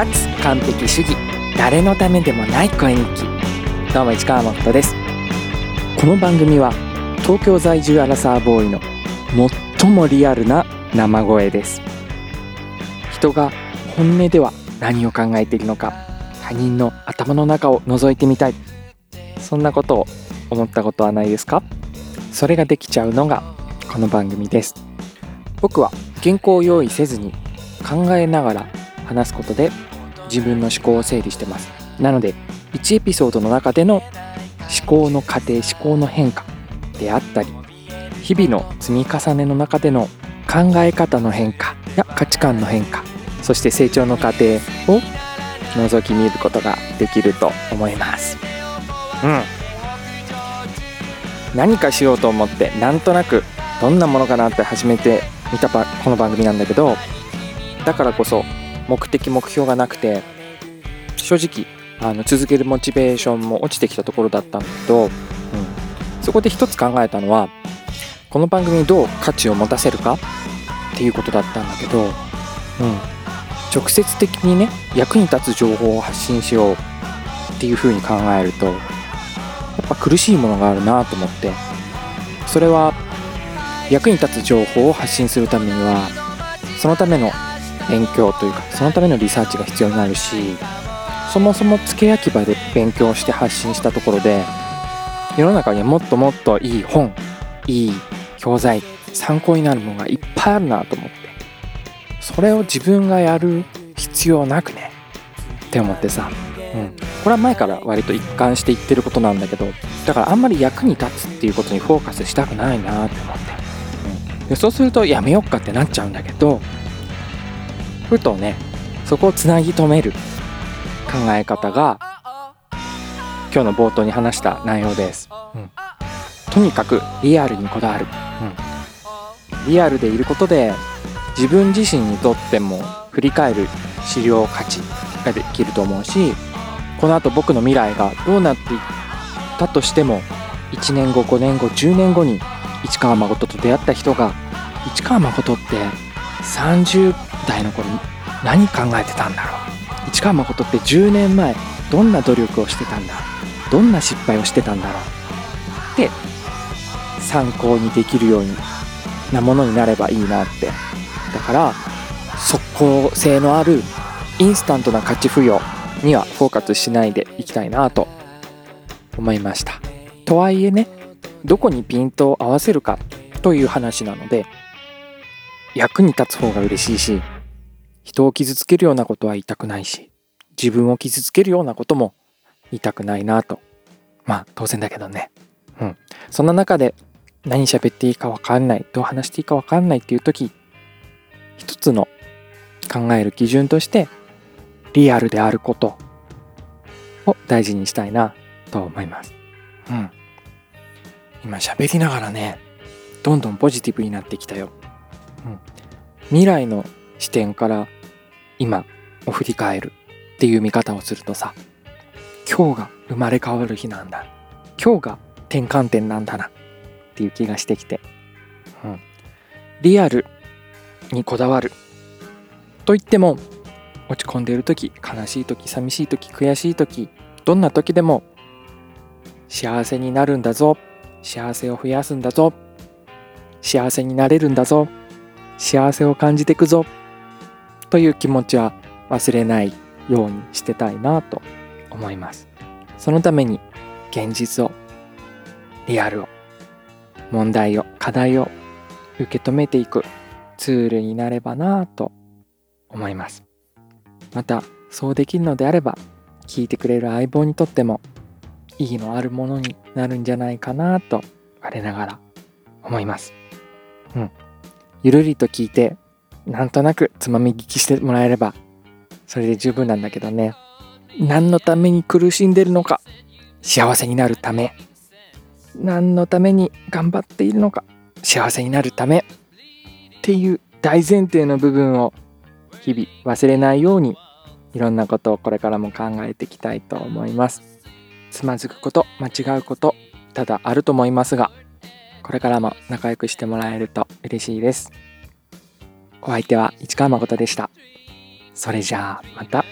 脱完璧主義。誰のためでもない声日記どうも市川誠です。この番組は東京在住アラサーボーイの最もリアルな生声です。人が本音では何を考えているのか他人の頭の中を覗いてみたい。そんなことを思ったことはないですか？それができちゃうのがこの番組です。僕は原稿を用意せずに考えながら話すことで自分の思考を整理してます。なので1エピソードの中での思考の過程思考の変化であったり日々の積み重ねの中での考え方の変化や価値観の変化そして成長の過程を覗き見ることができると思います。うん。何かしようと思ってなんとなくどんなものかなって始めてみたこの番組なんだけどだからこそ目的目標がなくて正直あの続けるモチベーションも落ちてきたところだったんだけど、うん、そこで一つ考えたのはこの番組にどう価値を持たせるかっていうことだったんだけど、うん、直接的にね役に立つ情報を発信しようっていうふうに考えるとやっぱ苦しいものがあるなと思ってそれは役に立つ情報を発信するためにはそのための勉強というかそのためのリサーチが必要になるしそもそも付け焼き場で勉強して発信したところで世の中にはもっともっといい本いい教材参考になるものがいっぱいあるなと思ってそれを自分がやる必要なくねって思ってさ、うん、これは前から割と一貫して言ってることなんだけどだからあんまり役に立つっていうことにフォーカスしたくないなって思って、うん、でそうするとやめよっかってなっちゃうんだけどふとねそこをつなぎ止める考え方が今日の冒頭に話した内容です、うん、とにかくリアルにこだわる、うん、リアルでいることで自分自身にとっても振り返る資料価値ができると思うしこの後僕の未来がどうなっていったとしても1年後5年後10年後に市川誠と出会った人が市川誠って30代の頃何考えてたんだろう。市川誠って10年前どんな努力をしてたんだどんな失敗をしてたんだろう。って参考にできるようなものになればいいなって。だから即効性のあるインスタントな価値付与にはフォーカスしないでいきたいなと思いました。とはいえねどこにピントを合わせるかという話なので役に立つ方が嬉しいし人を傷つけるようなことは言いたくないし自分を傷つけるようなことも言いたくないなと。まあ当然だけどね。うん。そんな中で何喋っていいか分かんないどう話していいか分かんないっていう時一つの考える基準としてリアルであることを大事にしたいなと思います。うん。今喋りながらねどんどんポジティブになってきたよ、うん、未来の視点から今を振り返るっていう見方をするとさ今日が生まれ変わる日なんだ。今日が転換点なんだなっていう気がしてきて、うん、リアルにこだわると言っても落ち込んでいる時悲しい時寂しい時悔しい時どんな時でも幸せになるんだぞ。幸せを増やすんだぞ。幸せになれるんだぞ。幸せを感じていくぞ。という気持ちは忘れないようにしてたいなと思います。そのために現実をリアルを問題を課題を受け止めていくツールになればなと思います。またそうできるのであれば聞いてくれる相棒にとっても意義のあるものになるんじゃないかなと我ながら思います。うん。ゆるりと聞いてなんとなくつまみ聞きしてもらえればそれで十分なんだけどね。何のために苦しんでるのか幸せになるため。何のために頑張っているのか幸せになるため。っていう大前提の部分を日々忘れないようにいろんなことをこれからも考えていきたいと思います。つまずくこと間違うことただあると思いますがこれからも仲良くしてもらえると嬉しいです。お相手は市川誠でしたそれじゃあまた。